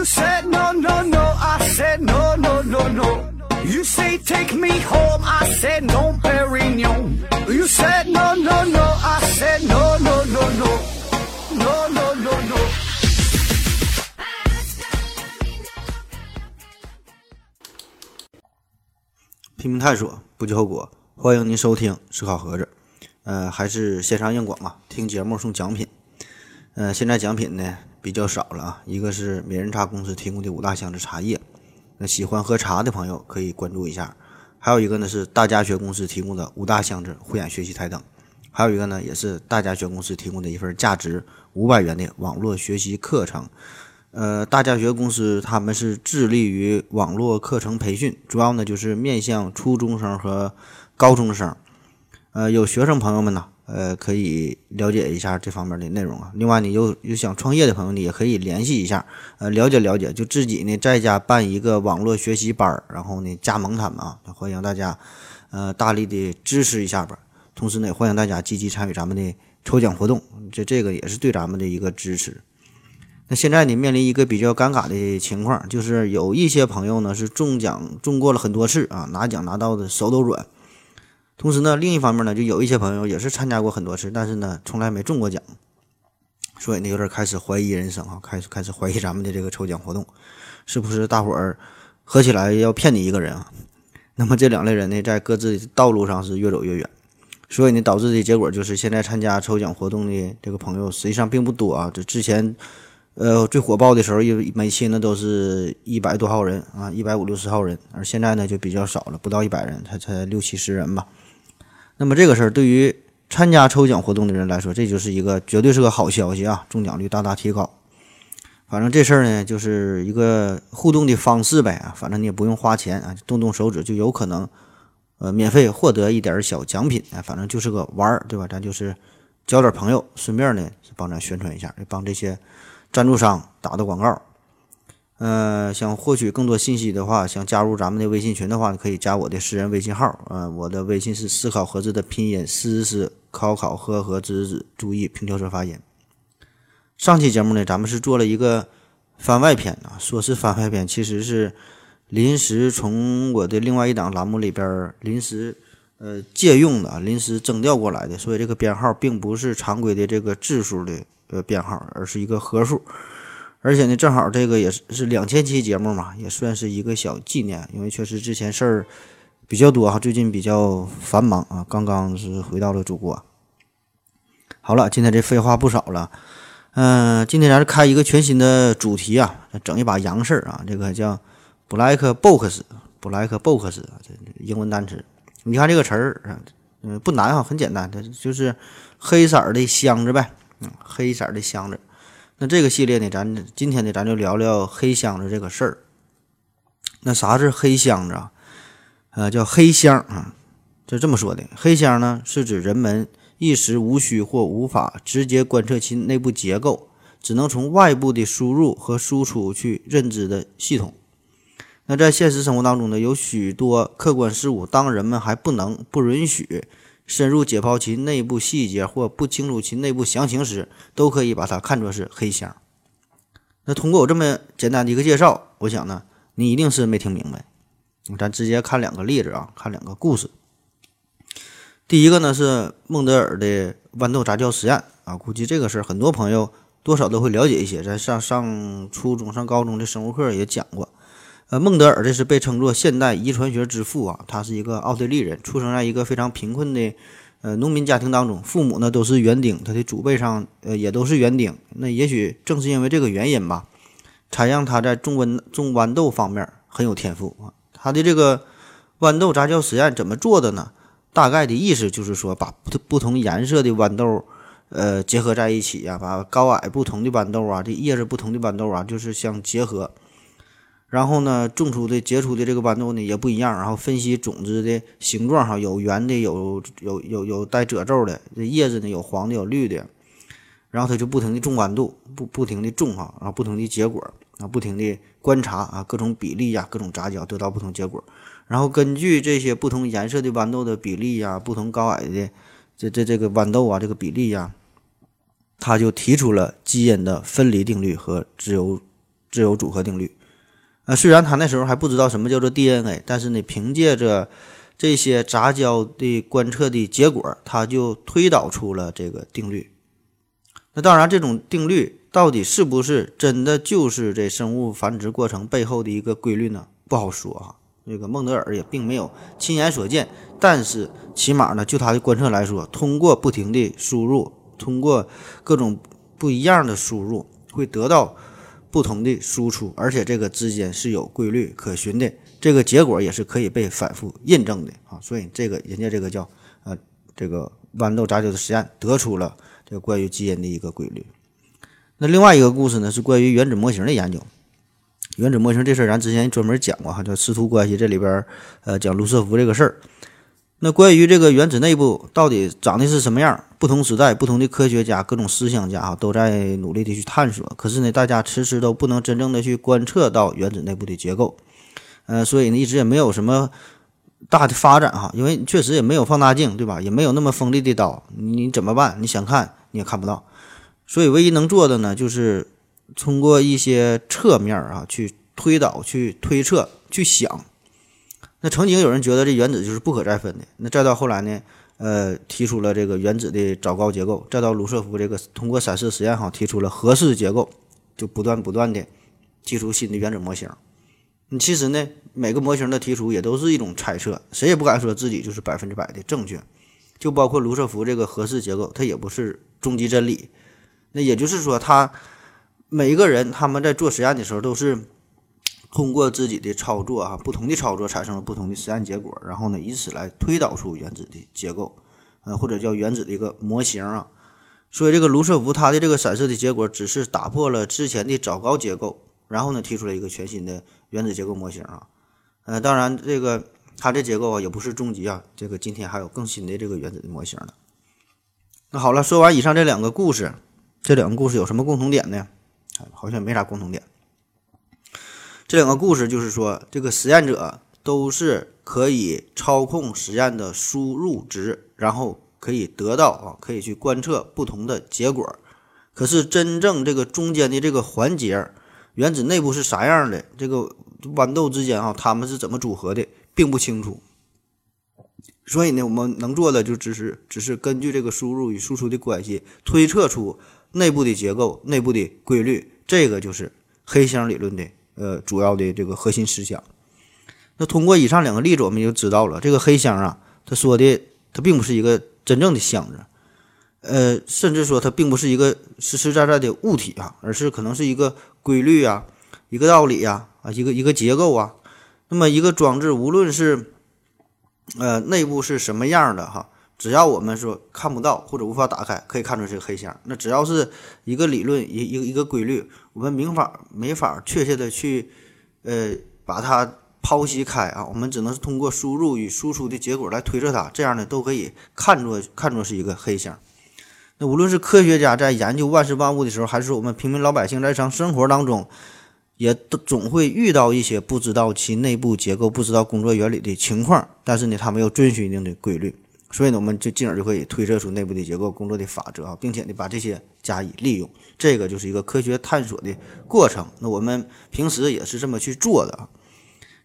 You said no, no, no. I said no, no, no, no. You say take me home. I said no, Perignon. You said no, no, no. I said no, no, no, no. No, no, no, no. 拼命探索，不计后果。欢迎您收听思考盒子，呃，还是线上硬广啊，听节目送奖品。呃，现在奖品呢比较少了啊，一个是美人茶公司提供的五大箱子茶叶，那喜欢喝茶的朋友可以关注一下。还有一个呢是大家学公司提供的五大箱子护眼学习台灯，还有一个呢也是大家学公司提供的一份价值五百元的网络学习课程。呃，大家学公司他们是致力于网络课程培训，主要呢就是面向初中生和高中生。呃，有学生朋友们呢，呃，可以了解一下这方面的内容啊。另外，你有有想创业的朋友，你也可以联系一下，呃，了解了解，就自己呢在家办一个网络学习班儿，然后呢加盟他们啊。欢迎大家，呃，大力的支持一下吧。同时呢，欢迎大家积极参与咱们的抽奖活动，这这个也是对咱们的一个支持。那现在呢，面临一个比较尴尬的情况，就是有一些朋友呢是中奖中过了很多次啊，拿奖拿到的手都软。同时呢，另一方面呢，就有一些朋友也是参加过很多次，但是呢，从来没中过奖，所以呢，有点开始怀疑人生啊，开始开始怀疑咱们的这个抽奖活动，是不是大伙儿合起来要骗你一个人啊？那么这两类人呢，在各自的道路上是越走越远，所以呢，导致的结果就是现在参加抽奖活动的这个朋友实际上并不多啊，这之前。呃，最火爆的时候，一每期呢都是一百多号人啊，一百五六十号人，而现在呢就比较少了，不到一百人，才才六七十人吧。那么这个事儿对于参加抽奖活动的人来说，这就是一个绝对是个好消息啊，中奖率大大提高。反正这事儿呢，就是一个互动的方式呗啊，反正你也不用花钱啊，动动手指就有可能呃免费获得一点小奖品啊，反正就是个玩儿，对吧？咱就是交点朋友，顺便呢帮咱宣传一下，帮这些。赞助商打的广告，呃，想获取更多信息的话，想加入咱们的微信群的话，你可以加我的私人微信号，呃，我的微信是思考盒子的拼音，思思考考和和子子，注意平翘舌发音。上期节目呢，咱们是做了一个番外篇啊，说是番外篇，其实是临时从我的另外一档栏目里边临时呃借用的，临时征调过来的，所以这个编号并不是常规的这个字数的。呃，编号，而是一个合数，而且呢，正好这个也是是两千期节目嘛，也算是一个小纪念。因为确实之前事儿比较多哈，最近比较繁忙啊，刚刚是回到了祖国。好了，今天这废话不少了，嗯，今天咱是开一个全新的主题啊，整一把洋事儿啊，这个叫 Black Box，Black Box 啊，这英文单词。你看这个词儿，嗯，不难啊，很简单，它就是黑色的箱子呗。嗯，黑色的箱子，那这个系列呢，咱今天呢，咱就聊聊黑箱子这个事儿。那啥是黑箱子啊？呃，叫黑箱啊，就这么说的。黑箱呢，是指人们一时无需或无法直接观测其内部结构，只能从外部的输入和输出去认知的系统。那在现实生活当中呢，有许多客观事物，当人们还不能、不允许。深入解剖其内部细节或不清楚其内部详情时，都可以把它看作是黑箱。那通过我这么简单的一个介绍，我想呢，你一定是没听明白。咱直接看两个例子啊，看两个故事。第一个呢是孟德尔的豌豆杂交实验啊，估计这个事儿很多朋友多少都会了解一些，咱上上初中、上高中的生物课也讲过。呃，孟德尔这是被称作现代遗传学之父啊，他是一个奥地利人，出生在一个非常贫困的呃农民家庭当中，父母呢都是园丁，他的祖辈上呃也都是园丁。那也许正是因为这个原因吧，才让他在种豌种豌豆方面很有天赋啊。他的这个豌豆杂交实验怎么做的呢？大概的意思就是说，把不不同颜色的豌豆呃结合在一起呀，把高矮不同的豌豆啊，这叶子不同的豌豆啊，就是相结合。然后呢，种出的结出的这个豌豆呢也不一样。然后分析种子的形状，哈，有圆的，有有有有带褶皱的。这叶子呢有黄的，有绿的。然后他就不停的种豌豆，不不停的种哈，然后不停的结果，啊，不停的观察啊，各种比例呀，各种杂交，得到不同结果。然后根据这些不同颜色的豌豆的比例呀，不同高矮的这这这个豌豆啊，这个比例呀，他就提出了基因的分离定律和自由自由组合定律。啊，虽然他那时候还不知道什么叫做 DNA，但是呢，凭借着这些杂交的观测的结果，他就推导出了这个定律。那当然，这种定律到底是不是真的就是这生物繁殖过程背后的一个规律呢？不好说啊。这个孟德尔也并没有亲眼所见，但是起码呢，就他的观测来说，通过不停的输入，通过各种不一样的输入，会得到。不同的输出，而且这个之间是有规律可循的，这个结果也是可以被反复印证的啊。所以这个人家这个叫呃这个豌豆杂交的实验得出了这个关于基因的一个规律。那另外一个故事呢是关于原子模型的研究。原子模型这事儿咱之前专门讲过哈，叫师徒关系这里边呃讲卢瑟福这个事儿。那关于这个原子内部到底长的是什么样？不同时代、不同的科学家、各种思想家啊，都在努力的去探索。可是呢，大家迟迟都不能真正的去观测到原子内部的结构。呃，所以呢，一直也没有什么大的发展哈，因为确实也没有放大镜，对吧？也没有那么锋利的刀，你怎么办？你想看你也看不到。所以，唯一能做的呢，就是通过一些侧面啊，去推导、去推测、去想。那曾经有人觉得这原子就是不可再分的，那再到后来呢，呃，提出了这个原子的早高结构，再到卢瑟福这个通过散射实验哈提出了核式结构，就不断不断的提出新的原子模型。你其实呢，每个模型的提出也都是一种猜测，谁也不敢说自己就是百分之百的正确。就包括卢瑟福这个核式结构，它也不是终极真理。那也就是说，他每一个人他们在做实验的时候都是。通过自己的操作啊，不同的操作产生了不同的实验结果，然后呢，以此来推导出原子的结构，呃，或者叫原子的一个模型啊。所以这个卢瑟福他的这个散射的结果只是打破了之前的早高结构，然后呢，提出了一个全新的原子结构模型啊。呃，当然这个它这结构啊也不是终极啊，这个今天还有更新的这个原子的模型呢。那好了，说完以上这两个故事，这两个故事有什么共同点呢？好像没啥共同点。这两个故事就是说，这个实验者都是可以操控实验的输入值，然后可以得到啊，可以去观测不同的结果。可是真正这个中间的这个环节，原子内部是啥样的？这个豌豆之间啊，它们是怎么组合的，并不清楚。所以呢，我们能做的就只是只是根据这个输入与输出的关系，推测出内部的结构、内部的规律。这个就是黑箱理论的。呃，主要的这个核心思想。那通过以上两个例子，我们就知道了，这个黑箱啊，他说的它并不是一个真正的箱子，呃，甚至说它并不是一个实实在在的物体啊，而是可能是一个规律啊，一个道理呀，啊，一个一个结构啊。那么一个装置，无论是呃内部是什么样的哈。只要我们说看不到或者无法打开，可以看出这个黑箱。那只要是一个理论，一一个一个规律，我们没法没法确切的去，呃，把它剖析开啊。我们只能是通过输入与输出的结果来推测它，这样呢都可以看作看作是一个黑箱。那无论是科学家在研究万事万物的时候，还是我们平民老百姓在日常生活当中，也都总会遇到一些不知道其内部结构、不知道工作原理的情况。但是呢，他没有遵循一定的规律。所以呢，我们就进而就可以推测出内部的结构、工作的法则啊，并且呢，把这些加以利用，这个就是一个科学探索的过程。那我们平时也是这么去做的啊。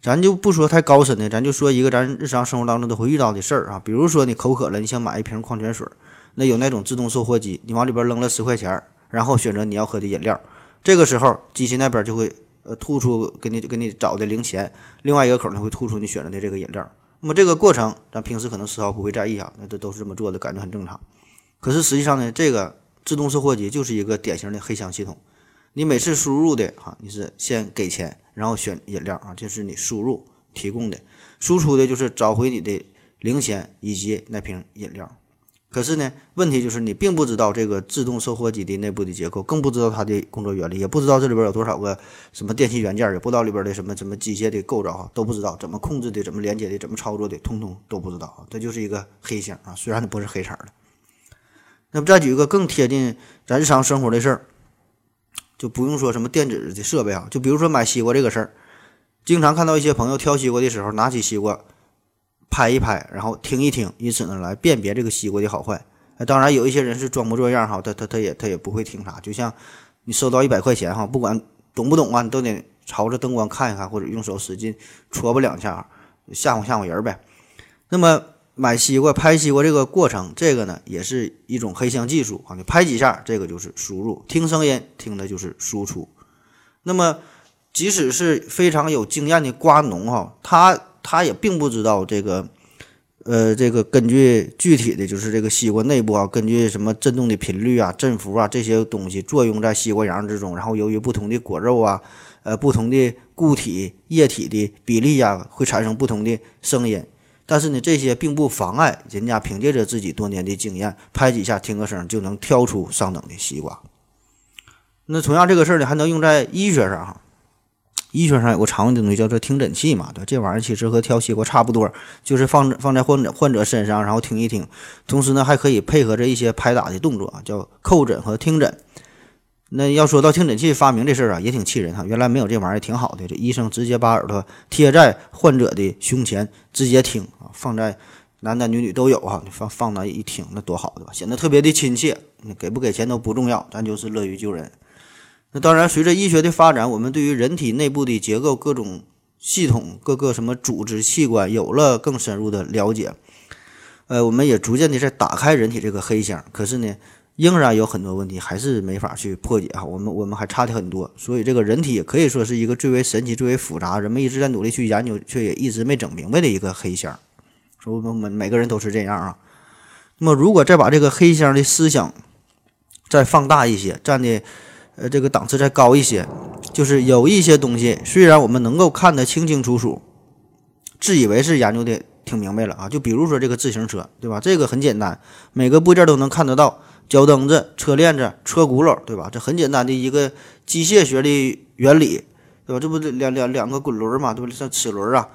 咱就不说太高深的，咱就说一个咱日常生活当中都会遇到的事儿啊。比如说你口渴了，你想买一瓶矿泉水，那有那种自动售货机，你往里边扔了十块钱，然后选择你要喝的饮料，这个时候机器那边就会呃吐出给你给你找的零钱，另外一个口呢会吐出你选择的这个饮料。那么这个过程，咱平时可能丝毫不会在意啊，那这都是这么做的，感觉很正常。可是实际上呢，这个自动售货机就是一个典型的黑箱系统。你每次输入的哈，你是先给钱，然后选饮料啊，这是你输入提供的；输出的就是找回你的零钱以及那瓶饮料。可是呢，问题就是你并不知道这个自动售货机的内部的结构，更不知道它的工作原理，也不知道这里边有多少个什么电器元件，也不知道里边的什么什么机械的构造啊，都不知道怎么控制的，怎么连接的，怎么操作的，通通都不知道啊。这就是一个黑箱啊，虽然它不是黑色的。那么再举一个更贴近咱日常生活的事儿，就不用说什么电子的设备啊，就比如说买西瓜这个事儿，经常看到一些朋友挑西瓜的时候，拿起西瓜。拍一拍，然后听一听，以此呢来辨别这个西瓜的好坏。当然有一些人是装模作样哈，他他他也他也不会听啥。就像你收到一百块钱哈，不管懂不懂啊？你都得朝着灯光看一看，或者用手使劲戳吧两下，吓唬吓唬人呗。那么买西瓜、拍西瓜这个过程，这个呢也是一种黑箱技术啊。你拍几下，这个就是输入；听声音，听的就是输出。那么，即使是非常有经验的瓜农哈，他他也并不知道这个，呃，这个根据具体的就是这个西瓜内部啊，根据什么振动的频率啊、振幅啊这些东西作用在西瓜瓤之中，然后由于不同的果肉啊，呃，不同的固体液体的比例呀，会产生不同的声音。但是呢，这些并不妨碍人家凭借着自己多年的经验，拍几下听个声就能挑出上等的西瓜。那同样这个事儿呢，还能用在医学上哈。医学上有个常用的东西叫做听诊器嘛，对这玩意儿其实和挑西瓜差不多，就是放放在患者患者身上，然后听一听。同时呢，还可以配合着一些拍打的动作啊，叫叩诊和听诊。那要说到听诊器发明这事儿啊，也挺气人哈。原来没有这玩意儿挺好的，这医生直接把耳朵贴在患者的胸前，直接听啊，放在男男女女都有哈，你放放那一听，那多好对吧？显得特别的亲切。给不给钱都不重要，咱就是乐于救人。那当然，随着医学的发展，我们对于人体内部的结构、各种系统、各个什么组织器官有了更深入的了解。呃，我们也逐渐的在打开人体这个黑箱。可是呢，仍然有很多问题还是没法去破解哈。我们我们还差的很多。所以这个人体也可以说是一个最为神奇、最为复杂，人们一直在努力去研究，却也一直没整明白的一个黑箱。说我们每每个人都是这样啊。那么，如果再把这个黑箱的思想再放大一些，站的。呃，这个档次再高一些，就是有一些东西，虽然我们能够看得清清楚楚，自以为是研究的挺明白了啊。就比如说这个自行车，对吧？这个很简单，每个部件都能看得到，脚蹬子、车链子、车轱辘，对吧？这很简单的一个机械学的原理，对吧？这不两两两个滚轮嘛，对不对？像齿轮啊，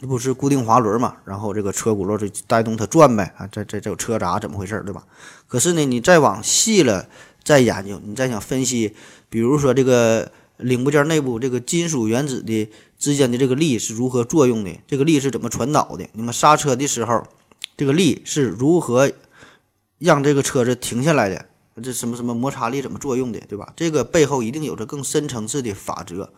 这不是固定滑轮嘛？然后这个车轱辘就带动它转呗啊。这这这有车闸怎么回事，对吧？可是呢，你再往细了。再研究，你再想分析，比如说这个零部件内部这个金属原子的之间的这个力是如何作用的？这个力是怎么传导的？那么刹车的时候，这个力是如何让这个车子停下来的？这什么什么摩擦力怎么作用的？对吧？这个背后一定有着更深层次的法则，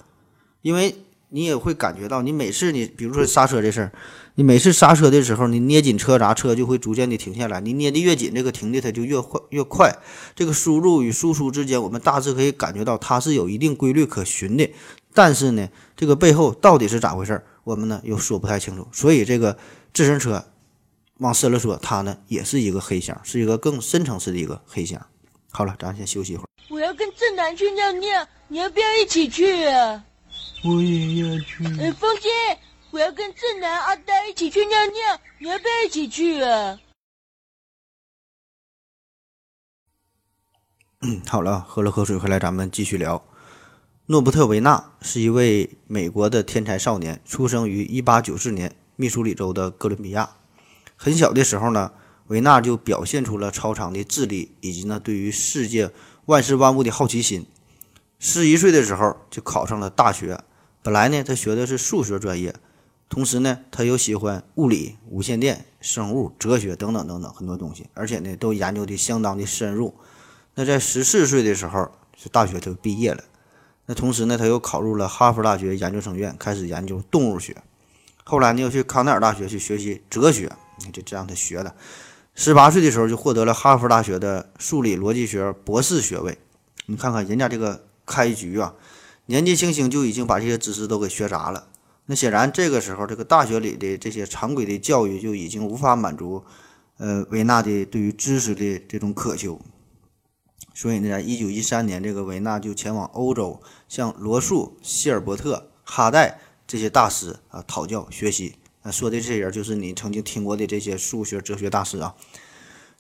因为。你也会感觉到，你每次你比如说刹车这事儿，你每次刹车的时候，你捏紧车闸，车就会逐渐的停下来。你捏的越紧，这个停的它就越快越快。这个输入与输出之间，我们大致可以感觉到它是有一定规律可循的。但是呢，这个背后到底是咋回事儿，我们呢又说不太清楚。所以这个自行车，往深了说，它呢也是一个黑箱，是一个更深层次的一个黑箱。好了，咱先休息一会儿。我要跟正南去尿尿，你要不要一起去啊？我也要去。哎，风姐，我要跟正南、阿呆一起去尿尿，你要不要一起去啊？嗯，好了，喝了口水回来，咱们继续聊。诺伯特·维纳是一位美国的天才少年，出生于1894年密苏里州的哥伦比亚。很小的时候呢，维纳就表现出了超常的智力以及呢对于世界万事万物的好奇心。十一岁的时候就考上了大学。本来呢，他学的是数学专业，同时呢，他又喜欢物理、无线电、生物、哲学等等等等很多东西，而且呢，都研究的相当的深入。那在十四岁的时候，大学就毕业了。那同时呢，他又考入了哈佛大学研究生院，开始研究动物学。后来呢，又去康奈尔大学去学习哲学，就这样他学的。十八岁的时候就获得了哈佛大学的数理逻辑学博士学位。你看看人家这个开局啊！年纪轻轻就已经把这些知识都给学杂了，那显然这个时候这个大学里的这些常规的教育就已经无法满足，呃，维纳的对于知识的这种渴求。所以呢，在一九一三年，这个维纳就前往欧洲，向罗素、希尔伯特、哈代这些大师啊讨教学习。啊，说的这些人就是你曾经听过的这些数学、哲学大师啊。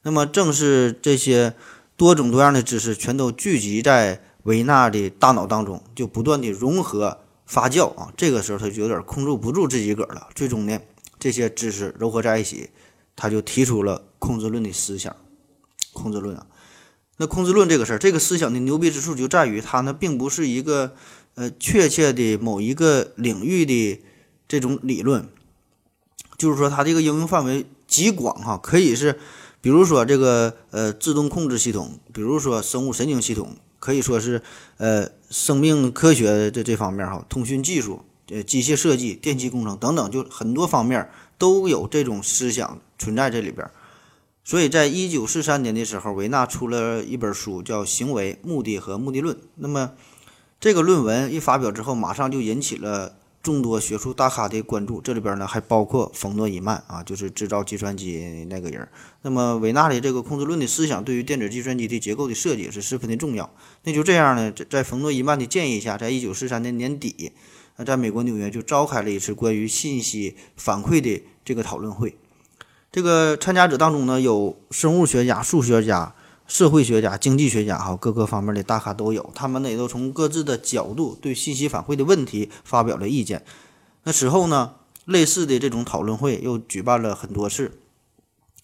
那么，正是这些多种多样的知识全都聚集在。维纳的大脑当中就不断的融合发酵啊，这个时候他就有点控制不住自己个儿了。最终呢，这些知识糅合在一起，他就提出了控制论的思想。控制论啊，那控制论这个事儿，这个思想的牛逼之处就在于它呢，并不是一个呃确切的某一个领域的这种理论，就是说它这个应用范围极广哈，可以是比如说这个呃自动控制系统，比如说生物神经系统。可以说是呃生命科学的这方面哈，通讯技术、呃机械设计、电气工程等等，就很多方面都有这种思想存在这里边。所以在一九四三年的时候，维纳出了一本书，叫《行为、目的和目的论》。那么这个论文一发表之后，马上就引起了众多学术大咖的关注。这里边呢还包括冯诺依曼啊，就是制造计算机那个人。那么维纳的这个控制论的思想，对于电子计算机的结构的设计是十分的重要。那就这样呢，在冯诺依曼的建议下，在一九四三年年底，在美国纽约就召开了一次关于信息反馈的这个讨论会。这个参加者当中呢，有生物学家、数学家、社会学家、经济学家，哈，各个方面的大咖都有。他们呢也都从各自的角度对信息反馈的问题发表了意见。那此后呢，类似的这种讨论会又举办了很多次，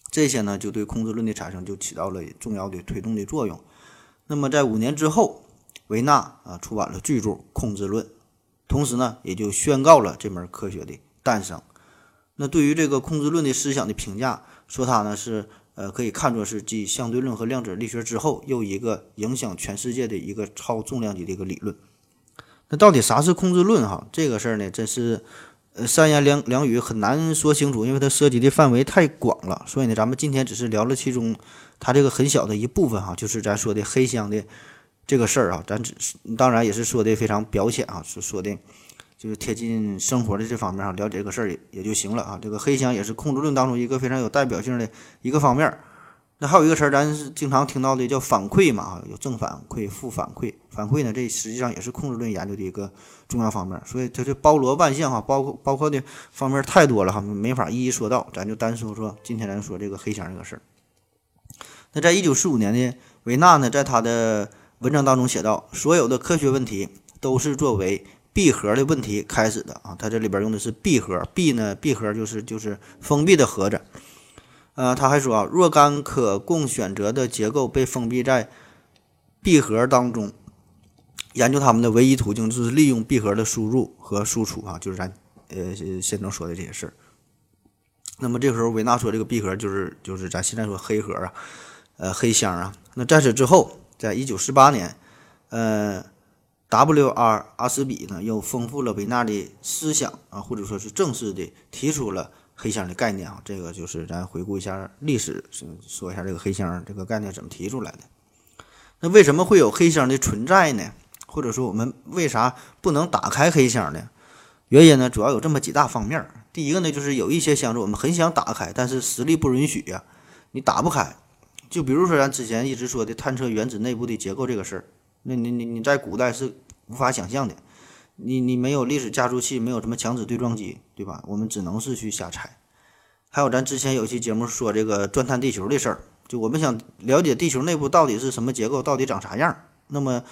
这些呢就对控制论的产生就起到了重要的推动的作用。那么在五年之后，维纳啊出版了巨著《控制论》，同时呢也就宣告了这门科学的诞生。那对于这个控制论的思想的评价，说它呢是呃可以看作是继相对论和量子力学之后又一个影响全世界的一个超重量级的一个理论。那到底啥是控制论？哈，这个事儿呢，真是呃三言两两语很难说清楚，因为它涉及的范围太广了。所以呢，咱们今天只是聊了其中它这个很小的一部分哈，就是咱说的黑箱的这个事儿啊，咱只是当然也是说的非常表浅啊，是说的。就是贴近生活的这方面上了解这个事儿也也就行了啊。这个黑箱也是控制论当中一个非常有代表性的一个方面。那还有一个词儿，咱是经常听到的叫反馈嘛，有正反馈、负反馈。反馈呢，这实际上也是控制论研究的一个重要方面。所以它就包罗万象哈，包括包括的方面太多了哈，没法一一说到。咱就单说说今天咱说这个黑箱这个事儿。那在一九四五年呢，维纳呢在他的文章当中写到：所有的科学问题都是作为闭合的问题开始的啊，它这里边用的是闭合，闭呢闭合就是就是封闭的盒子。呃，他还说啊，若干可供选择的结构被封闭在闭合当中，研究它们的唯一途径就是利用闭合的输入和输出啊，就是咱呃先生说的这些事儿。那么这时候维纳说这个闭合就是就是咱现在说黑盒啊，呃黑箱啊。那在此之后，在一九四八年，呃。W.R. 阿斯比呢，又丰富了维纳的思想啊，或者说是正式的提出了黑箱的概念啊。这个就是咱回顾一下历史，说一下这个黑箱这个概念怎么提出来的。那为什么会有黑箱的存在呢？或者说我们为啥不能打开黑箱呢？原因呢，主要有这么几大方面。第一个呢，就是有一些箱子我们很想打开，但是实力不允许呀，你打不开。就比如说咱之前一直说的探测原子内部的结构这个事儿，那你你你在古代是。无法想象的，你你没有历史加速器，没有什么强子对撞机，对吧？我们只能是去瞎猜。还有咱之前有期节目说这个钻探地球的事儿，就我们想了解地球内部到底是什么结构，到底长啥样。那么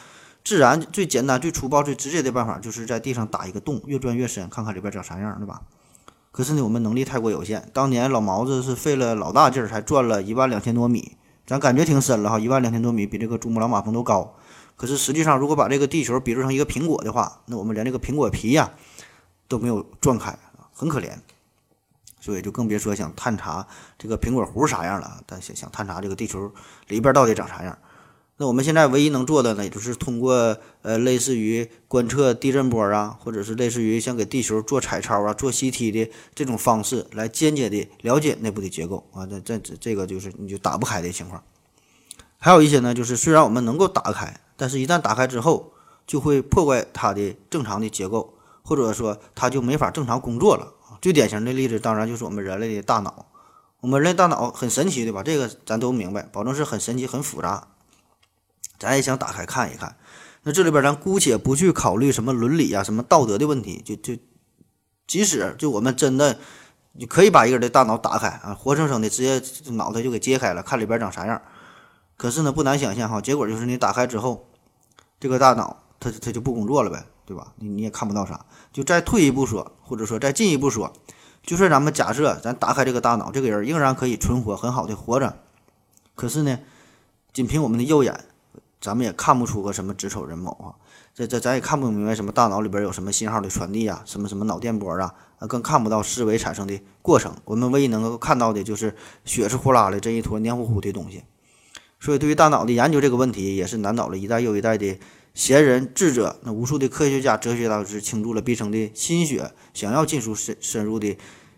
自然最简单、最粗暴、最直接的办法，就是在地上打一个洞，越钻越深，看看里边长啥样，对吧？可是呢，我们能力太过有限。当年老毛子是费了老大劲儿才钻了一万两千多米，咱感觉挺深了哈，一万两千多米比这个珠穆朗玛峰都高。可是实际上，如果把这个地球比作成一个苹果的话，那我们连这个苹果皮呀都没有撞开，很可怜。所以就更别说想探查这个苹果核啥样了。但想想探查这个地球里边到底长啥样，那我们现在唯一能做的呢，也就是通过呃类似于观测地震波啊，或者是类似于像给地球做彩超啊、做 CT 的这种方式来间接的了解内部的结构啊。这这这个就是你就打不开的情况。还有一些呢，就是虽然我们能够打开。但是，一旦打开之后，就会破坏它的正常的结构，或者说它就没法正常工作了。最典型的例子，当然就是我们人类的大脑。我们人类大脑很神奇，对吧？这个咱都明白，保证是很神奇、很复杂。咱也想打开看一看。那这里边咱姑且不去考虑什么伦理啊、什么道德的问题，就就即使就我们真的，你可以把一个人的大脑打开啊，活生生的直接脑袋就给揭开了，看里边长啥样。可是呢，不难想象哈，结果就是你打开之后。这个大脑，它它就不工作了呗，对吧？你你也看不到啥。就再退一步说，或者说再进一步说，就是咱们假设咱打开这个大脑，这个人仍然可以存活，很好的活着。可是呢，仅凭我们的右眼，咱们也看不出个什么子丑寅卯啊。这这咱也看不明白什么大脑里边有什么信号的传递啊，什么什么脑电波，啊，更看不到思维产生的过程。我们唯一能够看到的就是血是呼啦的这一坨黏糊糊的东西。所以对于大脑的研究这个问题，也是难倒了一代又一代的贤人智者。那无数的科学家、哲学大师倾注了毕生的心血，想要进入深深入的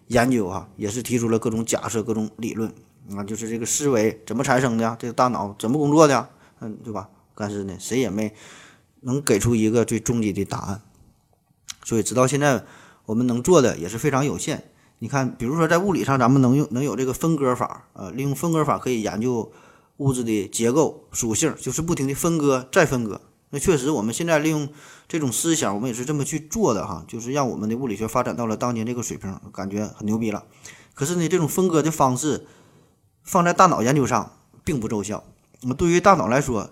研究啊，也是提出了各种假设、各种理论啊，就是这个思维怎么产生的，这个大脑怎么工作的，嗯，对吧？但是呢，谁也没能给出一个最终极的答案。所以直到现在，我们能做的也是非常有限。你看，比如说在物理上，咱们能用能有这个分割法，呃，利用分割法可以研究物质的结构属性，就是不停的分割再分割。那确实，我们现在利用这种思想，我们也是这么去做的哈，就是让我们的物理学发展到了当今这个水平，感觉很牛逼了。可是呢，这种分割的方式放在大脑研究上并不奏效。那么对于大脑来说，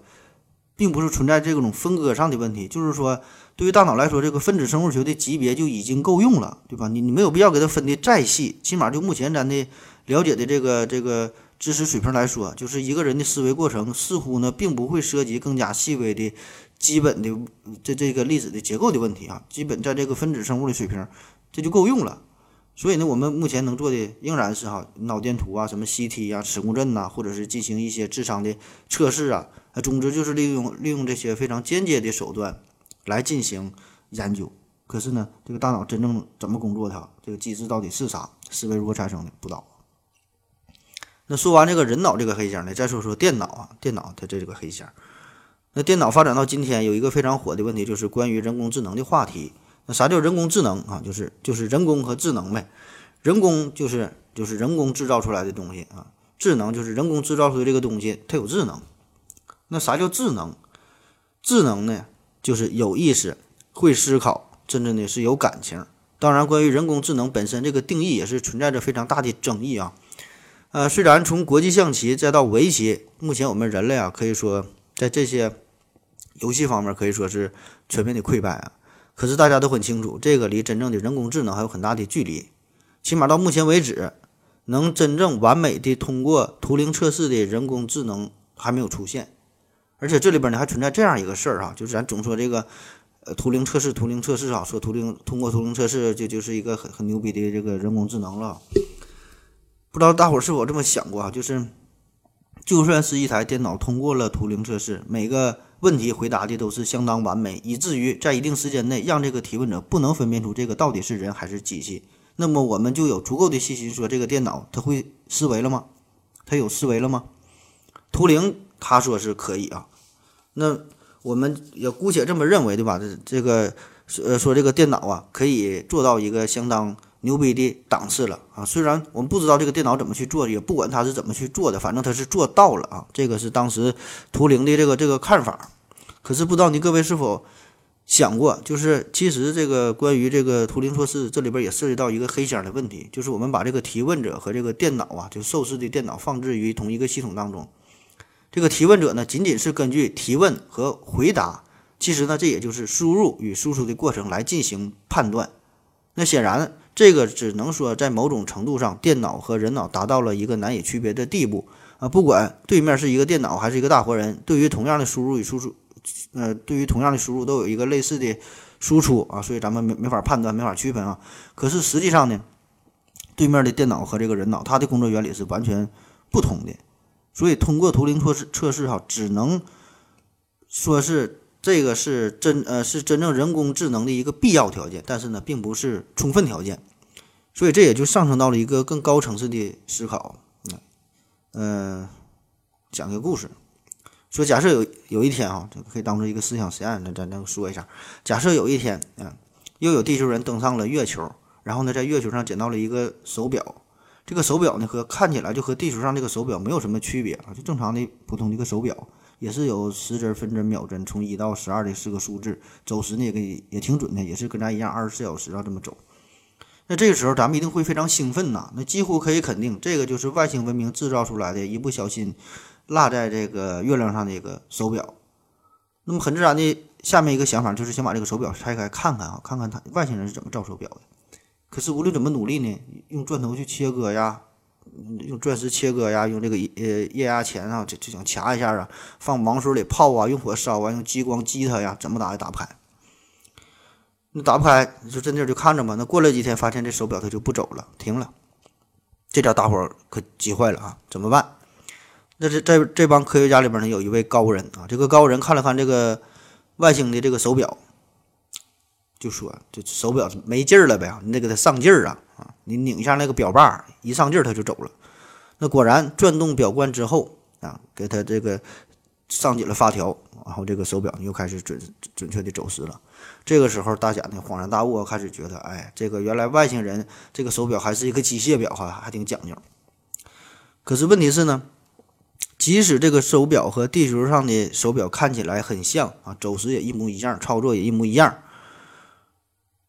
并不是存在这种分割上的问题，就是说，对于大脑来说，这个分子生物学的级别就已经够用了，对吧？你你没有必要给它分的再细，起码就目前咱的了解的这个这个知识水平来说，就是一个人的思维过程似乎呢，并不会涉及更加细微的基本的这这个粒子的结构的问题啊，基本在这个分子生物的水平，这就够用了。所以呢，我们目前能做的仍然是哈脑电图啊、什么 CT 啊、磁共振呐，或者是进行一些智商的测试啊。总之就是利用利用这些非常间接的手段来进行研究。可是呢，这个大脑真正怎么工作的，这个机制到底是啥，思维如何产生的，不知道。那说完这个人脑这个黑箱呢，再说说电脑啊，电脑它这个黑箱。那电脑发展到今天，有一个非常火的问题，就是关于人工智能的话题。那啥叫人工智能啊？就是就是人工和智能呗。人工就是就是人工制造出来的东西啊，智能就是人工制造出的这个东西，它有智能。那啥叫智能？智能呢，就是有意识、会思考，真正的是有感情。当然，关于人工智能本身这个定义也是存在着非常大的争议啊。呃，虽然从国际象棋再到围棋，目前我们人类啊，可以说在这些游戏方面可以说是全面的溃败啊。可是大家都很清楚，这个离真正的人工智能还有很大的距离。起码到目前为止，能真正完美的通过图灵测试的人工智能还没有出现。而且这里边呢还存在这样一个事儿哈，就是咱总说这个，呃，图灵测试，图灵测试啊，说图灵通过图灵测试就就是一个很很牛逼的这个人工智能了。不知道大伙是否这么想过啊？就是，就算是一台电脑通过了图灵测试，每个问题回答的都是相当完美，以至于在一定时间内让这个提问者不能分辨出这个到底是人还是机器，那么我们就有足够的信心说这个电脑它会思维了吗？它有思维了吗？图灵他说是可以啊。那我们也姑且这么认为，对吧？这这个呃说这个电脑啊，可以做到一个相当牛逼的档次了啊。虽然我们不知道这个电脑怎么去做，也不管它是怎么去做的，反正它是做到了啊。这个是当时图灵的这个这个看法。可是不知道您各位是否想过，就是其实这个关于这个图灵测试，这里边也涉及到一个黑箱的问题，就是我们把这个提问者和这个电脑啊，就受试的电脑放置于同一个系统当中。这个提问者呢，仅仅是根据提问和回答，其实呢，这也就是输入与输出的过程来进行判断。那显然，这个只能说在某种程度上，电脑和人脑达到了一个难以区别的地步啊。不管对面是一个电脑还是一个大活人，对于同样的输入与输出，呃，对于同样的输入都有一个类似的输出啊，所以咱们没没法判断，没法区分啊。可是实际上呢，对面的电脑和这个人脑，它的工作原理是完全不同的。所以，通过图灵测试测试哈，只能说是这个是真呃是真正人工智能的一个必要条件，但是呢，并不是充分条件。所以这也就上升到了一个更高层次的思考。嗯，讲个故事，说假设有有一天啊，这个可以当做一个思想实验，咱咱咱说一下。假设有一天，嗯，又有地球人登上了月球，然后呢，在月球上捡到了一个手表。这个手表呢，和看起来就和地球上这个手表没有什么区别啊，就正常的普通的一个手表，也是有时针、分针、秒针，从一到十二的四个数字，走时呢也给也挺准的，也是跟咱一样二十四小时啊这么走。那这个时候咱们一定会非常兴奋呐，那几乎可以肯定，这个就是外星文明制造出来的一不小心落在这个月亮上的一个手表。那么很自然的，下面一个想法就是想把这个手表拆开看看啊，看看它外星人是怎么造手表的。可是无论怎么努力呢，用钻头去切割呀，用钻石切割呀，用这个呃液压钳啊，就就想掐一下啊，放王水里泡啊，用火烧啊，用激光击它呀，怎么打也打不开。那打不开，就在那就看着嘛。那过了几天，发现这手表它就不走了，停了。这叫大伙可急坏了啊！怎么办？那这在这帮科学家里边呢，有一位高人啊，这个高人看了看这个外星的这个手表，就说这手表没劲儿了呗，你得给它上劲儿啊啊！你拧一下那个表把，一上劲儿它就走了。那果然转动表冠之后啊，给它这个上紧了发条，然后这个手表又开始准准确的走时了。这个时候大家呢恍然大悟，开始觉得，哎，这个原来外星人这个手表还是一个机械表哈，还挺讲究。可是问题是呢？即使这个手表和地球上的手表看起来很像啊，走时也一模一样，操作也一模一样，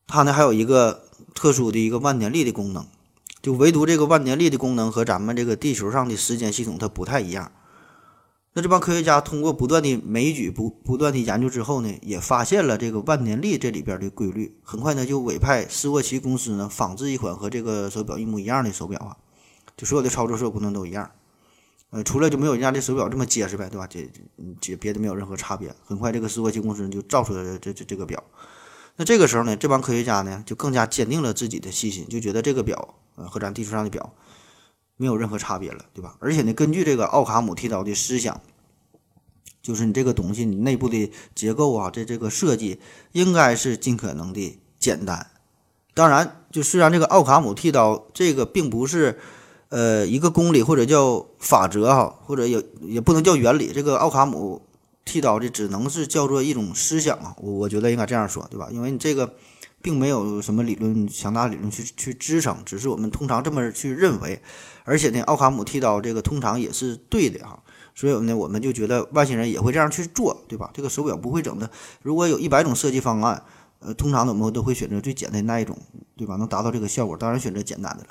它呢还有一个特殊的一个万年历的功能，就唯独这个万年历的功能和咱们这个地球上的时间系统它不太一样。那这帮科学家通过不断的枚举、不不断的研究之后呢，也发现了这个万年历这里边的规律。很快呢，就委派斯沃琪公司呢仿制一款和这个手表一模一样的手表啊，就所有的操作所有功能都一样。呃，除了就没有人家的手表这么结实呗，对吧？这这别的没有任何差别。很快，这个斯沃琪公司就造出了这这这个表。那这个时候呢，这帮科学家呢就更加坚定了自己的信心，就觉得这个表呃和咱地球上的表没有任何差别了，对吧？而且呢，根据这个奥卡姆剃刀的思想，就是你这个东西你内部的结构啊，这这个设计应该是尽可能的简单。当然，就虽然这个奥卡姆剃刀这个并不是。呃，一个公理或者叫法则哈，或者也也不能叫原理。这个奥卡姆剃刀的只能是叫做一种思想啊，我我觉得应该这样说，对吧？因为你这个并没有什么理论强大理论去去支撑，只是我们通常这么去认为。而且呢，奥卡姆剃刀这个通常也是对的哈，所以呢，我们就觉得外星人也会这样去做，对吧？这个手表不会整的。如果有一百种设计方案，呃，通常我们都会选择最简单那一种，对吧？能达到这个效果，当然选择简单的了。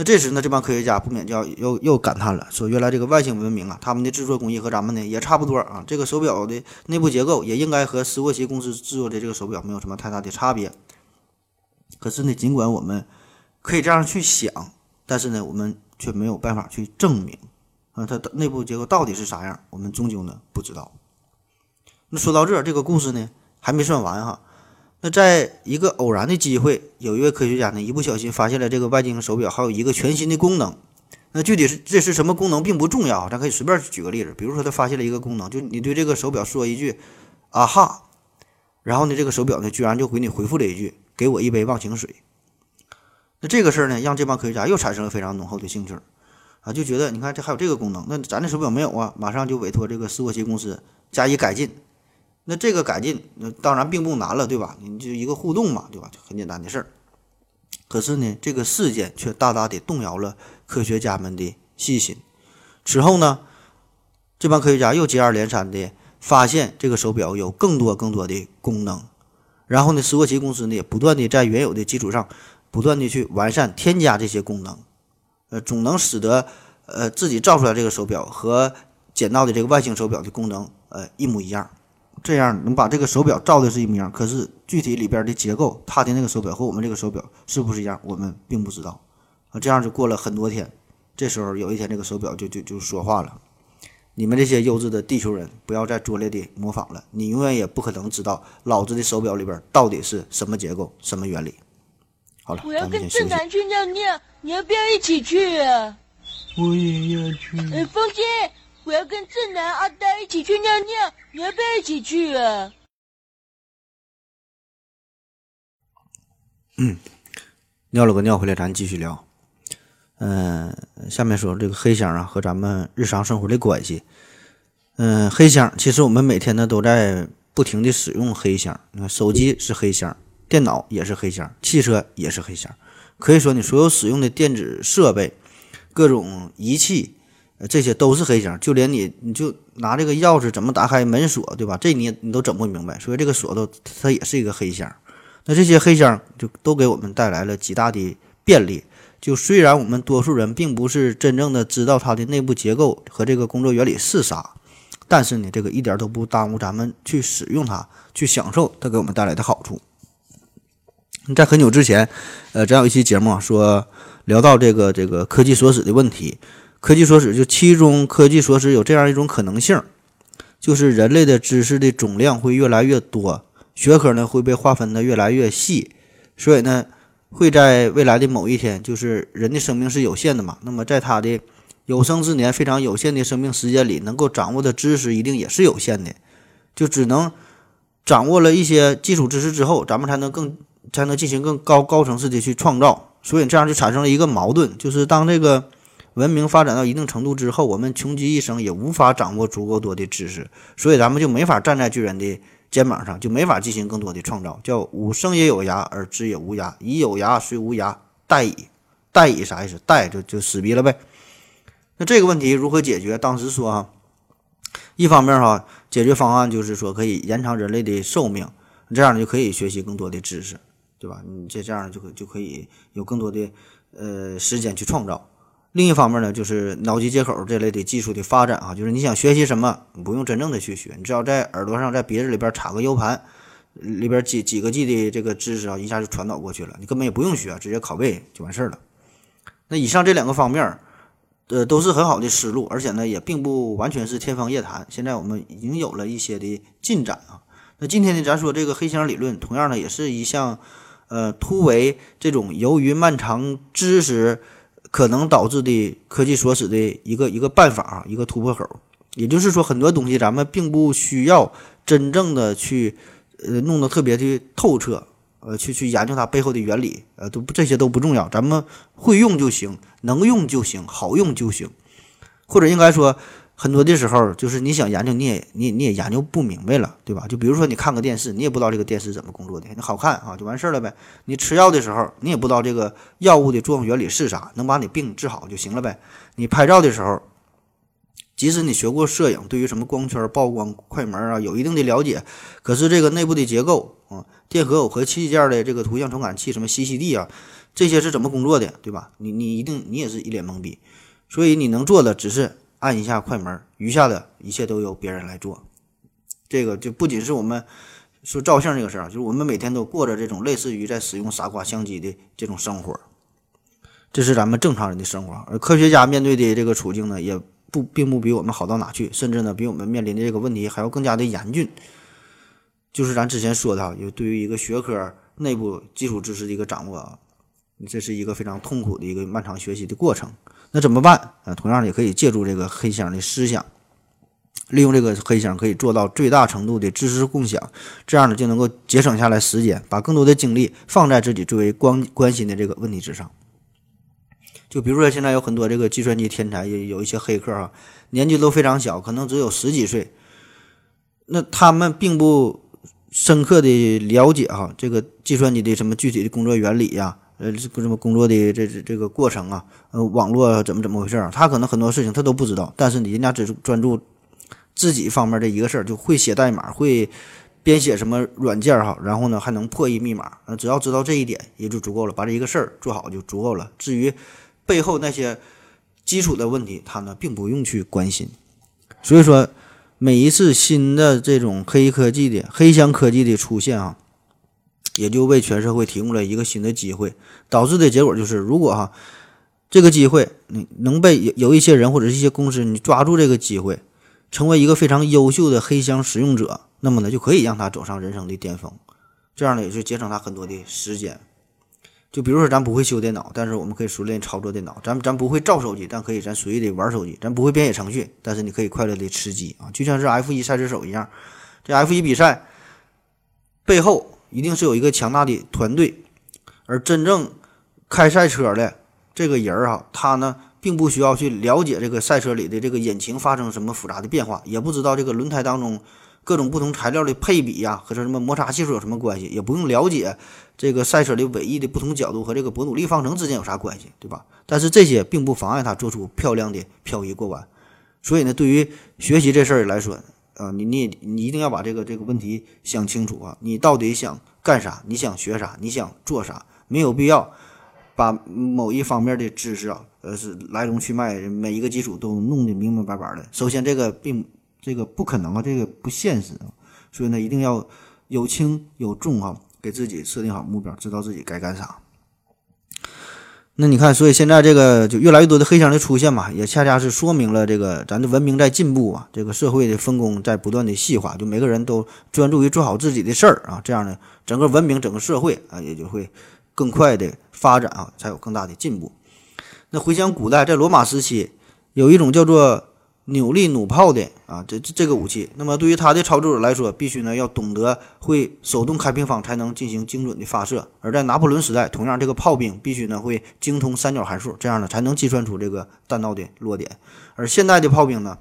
那这时呢，这帮科学家不免就要又又感叹了，说原来这个外星文明啊，他们的制作工艺和咱们呢也差不多啊，这个手表的内部结构也应该和斯沃琪公司制作的这个手表没有什么太大的差别。可是呢，尽管我们可以这样去想，但是呢，我们却没有办法去证明啊，它的内部结构到底是啥样，我们终究呢不知道。那说到这，这个故事呢还没算完哈。那在一个偶然的机会，有一位科学家呢，一不小心发现了这个外星手表还有一个全新的功能。那具体是这是什么功能并不重要，咱可以随便举个例子，比如说他发现了一个功能，就你对这个手表说一句“啊哈”，然后呢，这个手表呢居然就给你回复了一句“给我一杯忘情水”。那这个事儿呢，让这帮科学家又产生了非常浓厚的兴趣啊，就觉得你看这还有这个功能，那咱这手表没有啊，马上就委托这个斯沃琪公司加以改进。那这个改进，那当然并不难了，对吧？你就一个互动嘛，对吧？就很简单的事儿。可是呢，这个事件却大大的动摇了科学家们的信心。此后呢，这帮科学家又接二连三的发现这个手表有更多更多的功能。然后呢，斯沃琪公司呢也不断的在原有的基础上不断的去完善、添加这些功能，呃，总能使得呃自己造出来这个手表和捡到的这个外星手表的功能呃一模一样。这样能把这个手表照的是一模一样，可是具体里边的结构，他的那个手表和我们这个手表是不是一样，我们并不知道。啊，这样就过了很多天，这时候有一天这个手表就就就说话了：“你们这些幼稚的地球人，不要再拙劣的模仿了，你永远也不可能知道老子的手表里边到底是什么结构、什么原理。”好了，我要跟正南去尿尿，你要不要一起去啊？我也要去。呃，风心。我要跟正南、阿呆一起去尿尿，你要不要一起去啊？嗯，尿了个尿回来，咱继续聊。嗯，下面说这个黑箱啊和咱们日常生活的关系。嗯，黑箱其实我们每天呢都在不停的使用黑箱。你看，手机是黑箱，电脑也是黑箱，汽车也是黑箱。可以说，你所有使用的电子设备、各种仪器。这些都是黑箱，就连你，你就拿这个钥匙怎么打开门锁，对吧？这你你都整不明白，所以这个锁都它也是一个黑箱。那这些黑箱就都给我们带来了极大的便利。就虽然我们多数人并不是真正的知道它的内部结构和这个工作原理是啥，但是呢，这个一点都不耽误咱们去使用它，去享受它给我们带来的好处。在很久之前，呃，咱有一期节目说聊到这个这个科技锁死的问题。科技所指就其中科技所指有这样一种可能性，就是人类的知识的总量会越来越多，学科呢会被划分的越来越细，所以呢会在未来的某一天，就是人的生命是有限的嘛，那么在他的有生之年非常有限的生命时间里，能够掌握的知识一定也是有限的，就只能掌握了一些基础知识之后，咱们才能更才能进行更高高层次的去创造。所以这样就产生了一个矛盾，就是当这个文明发展到一定程度之后，我们穷极一生也无法掌握足够多的知识，所以咱们就没法站在巨人的肩膀上，就没法进行更多的创造。叫吾生也有涯，而知也无涯。以有涯虽无涯，殆矣。殆矣啥意思？殆就就死逼了呗。那这个问题如何解决？当时说哈，一方面哈，解决方案就是说可以延长人类的寿命，这样就可以学习更多的知识。对吧？你这这样就可就可以有更多的呃时间去创造。另一方面呢，就是脑机接口这类的技术的发展啊，就是你想学习什么，你不用真正的去学，你只要在耳朵上在鼻子里边插个 U 盘，里边几几个 G 的这个知识啊，一下就传导过去了，你根本也不用学，直接拷贝就完事儿了。那以上这两个方面，呃，都是很好的思路，而且呢，也并不完全是天方夜谭。现在我们已经有了一些的进展啊。那今天呢，咱说这个黑箱理论，同样呢，也是一项。呃，突围这种由于漫长知识可能导致的科技所使的一个一个办法，一个突破口。也就是说，很多东西咱们并不需要真正的去呃弄得特别的透彻，呃，去去研究它背后的原理，呃，都这些都不重要，咱们会用就行，能用就行，好用就行，或者应该说。很多的时候，就是你想研究，你也你你也研究不明白了，对吧？就比如说你看个电视，你也不知道这个电视怎么工作的，你好看啊，就完事儿了呗。你吃药的时候，你也不知道这个药物的作用原理是啥，能把你病治好就行了呗。你拍照的时候，即使你学过摄影，对于什么光圈、曝光、快门啊有一定的了解，可是这个内部的结构啊，电荷耦合器件的这个图像传感器，什么 CCD 啊，这些是怎么工作的，对吧？你你一定你也是一脸懵逼，所以你能做的只是。按一下快门，余下的一切都由别人来做。这个就不仅是我们说照相这个事儿，就是我们每天都过着这种类似于在使用傻瓜相机的这种生活。这是咱们正常人的生活，而科学家面对的这个处境呢，也不并不比我们好到哪去，甚至呢，比我们面临的这个问题还要更加的严峻。就是咱之前说的啊，有对于一个学科内部基础知识的一个掌握啊，这是一个非常痛苦的一个漫长学习的过程。那怎么办啊？同样也可以借助这个黑箱的思想，利用这个黑箱可以做到最大程度的知识共享，这样呢就能够节省下来时间，把更多的精力放在自己最为关关心的这个问题之上。就比如说现在有很多这个计算机天才，也有一些黑客啊，年纪都非常小，可能只有十几岁，那他们并不深刻的了解哈这个计算机的什么具体的工作原理呀。呃，这个什么工作的这这这个过程啊，呃，网络怎么怎么回事儿？他可能很多事情他都不知道，但是你人家只专注自己方面的一个事儿，就会写代码，会编写什么软件哈，然后呢还能破译密码，只要知道这一点也就足够了，把这一个事儿做好就足够了。至于背后那些基础的问题，他呢并不用去关心。所以说，每一次新的这种黑科技的黑箱科技的出现啊。也就为全社会提供了一个新的机会，导致的结果就是，如果哈这个机会你能被有有一些人或者是一些公司你抓住这个机会，成为一个非常优秀的黑箱使用者，那么呢就可以让他走上人生的巅峰，这样呢也是节省他很多的时间。就比如说咱不会修电脑，但是我们可以熟练操作电脑；咱咱不会造手机，但可以咱随意的玩手机；咱不会编写程序，但是你可以快乐的吃鸡。啊，就像是 F 一赛车手一样，这 F 一比赛背后。一定是有一个强大的团队，而真正开赛车的这个人儿哈，他呢并不需要去了解这个赛车里的这个引擎发生什么复杂的变化，也不知道这个轮胎当中各种不同材料的配比呀和这什么摩擦系数有什么关系，也不用了解这个赛车的尾翼的不同角度和这个伯努利方程之间有啥关系，对吧？但是这些并不妨碍他做出漂亮的漂移过弯。所以呢，对于学习这事儿来说，啊，你你你一定要把这个这个问题想清楚啊！你到底想干啥？你想学啥？你想做啥？没有必要把某一方面的知识啊，呃，是来龙去脉，每一个基础都弄得明明白白的。首先，这个并这个不可能啊，这个不现实啊。所以呢，一定要有轻有重啊，给自己设定好目标，知道自己该干啥。那你看，所以现在这个就越来越多的黑箱的出现嘛，也恰恰是说明了这个咱的文明在进步啊，这个社会的分工在不断的细化，就每个人都专注于做好自己的事儿啊，这样呢，整个文明、整个社会啊，也就会更快的发展啊，才有更大的进步。那回想古代，在罗马时期，有一种叫做扭力弩炮的啊，这这这个武器。那么对于它的操作者来说，必须呢要懂得会手动开平方，才能进行精准的发射。而在拿破仑时代，同样这个炮兵必须呢会精通三角函数，这样呢才能计算出这个弹道的落点。而现代的炮兵呢，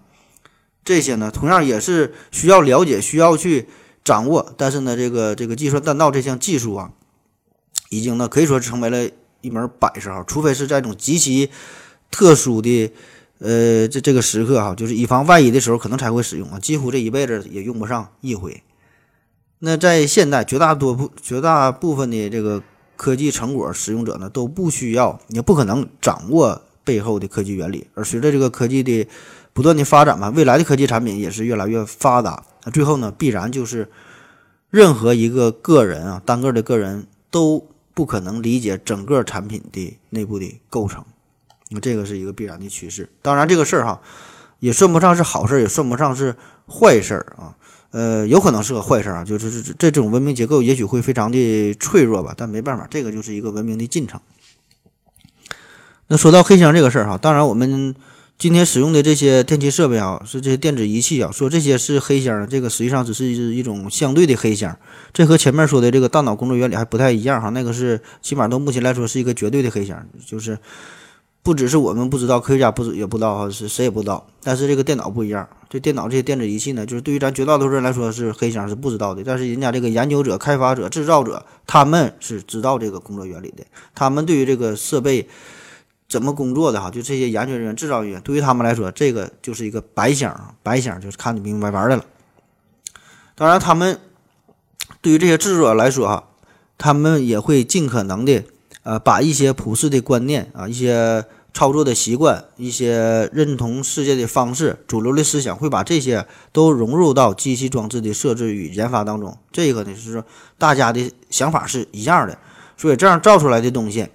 这些呢同样也是需要了解，需要去掌握。但是呢，这个这个计算弹道这项技术啊，已经呢可以说成为了一门摆设哈，除非是在一种极其特殊的。呃，这这个时刻哈，就是以防万一的时候，可能才会使用啊，几乎这一辈子也用不上一回。那在现代，绝大多部绝大部分的这个科技成果使用者呢，都不需要，也不可能掌握背后的科技原理。而随着这个科技的不断的发展嘛，未来的科技产品也是越来越发达。那最后呢，必然就是任何一个个人啊，单个的个人都不可能理解整个产品的内部的构成。那这个是一个必然的趋势，当然这个事儿哈，也算不上是好事，也算不上是坏事儿啊。呃，有可能是个坏事儿啊，就是这这种文明结构也许会非常的脆弱吧，但没办法，这个就是一个文明的进程。那说到黑箱这个事儿哈，当然我们今天使用的这些电气设备啊，是这些电子仪器啊，说这些是黑箱，这个实际上只是一种相对的黑箱，这和前面说的这个大脑工作原理还不太一样哈。那个是起码到目前来说是一个绝对的黑箱，就是。不只是我们不知道，科学家不知也不知道哈，是谁也不知道。但是这个电脑不一样，这电脑这些电子仪器呢，就是对于咱绝大多数人来说是黑箱是不知道的。但是人家这个研究者、开发者、制造者，他们是知道这个工作原理的。他们对于这个设备怎么工作的哈，就这些研究人员、制造人员，对于他们来说，这个就是一个白箱，白箱就是看得明明白白的了。当然，他们对于这些制作者来说哈，他们也会尽可能的。呃，把一些普世的观念啊，一些操作的习惯，一些认同世界的方式，主流的思想，会把这些都融入到机器装置的设置与研发当中。这个呢，是说大家的想法是一样的，所以这样造出来的东西，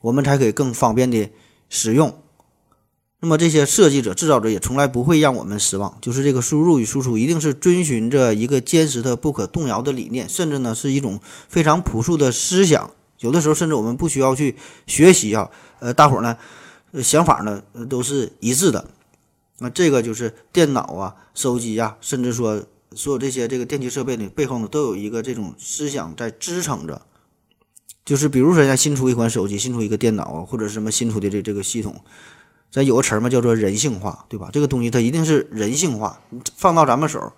我们才可以更方便的使用。那么这些设计者、制造者也从来不会让我们失望，就是这个输入与输出一定是遵循着一个坚实的、不可动摇的理念，甚至呢是一种非常朴素的思想。有的时候，甚至我们不需要去学习啊，呃，大伙儿呢，想法呢都是一致的。那这个就是电脑啊、手机啊，甚至说所有这些这个电气设备呢，背后呢都有一个这种思想在支撑着。就是比如说，像新出一款手机、新出一个电脑啊，或者什么新出的这这个系统，咱有个词儿嘛，叫做人性化，对吧？这个东西它一定是人性化，放到咱们手，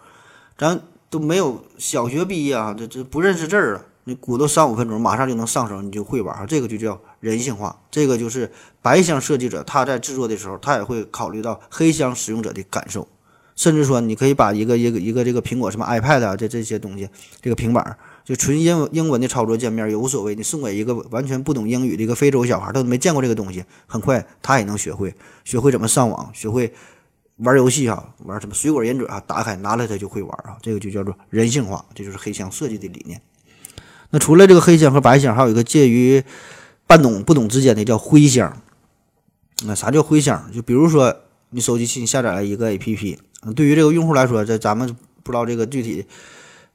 咱都没有小学毕业啊，这这不认识字儿啊。你鼓捣三五分钟，马上就能上手，你就会玩儿这个就叫人性化。这个就是白箱设计者他在制作的时候，他也会考虑到黑箱使用者的感受，甚至说你可以把一个一个一个这个苹果什么 iPad 啊这这些东西，这个平板儿就纯英英文的操作界面也无所谓，你送给一个完全不懂英语的一个非洲小孩，他都没见过这个东西，很快他也能学会，学会怎么上网，学会玩游戏啊，玩什么水果忍者啊，打开拿来他就会玩啊，这个就叫做人性化，这就是黑箱设计的理念。那除了这个黑箱和白箱，还有一个介于半懂不懂之间的叫灰箱。那啥叫灰箱？就比如说你手机新下载了一个 APP，对于这个用户来说，这咱们不知道这个具体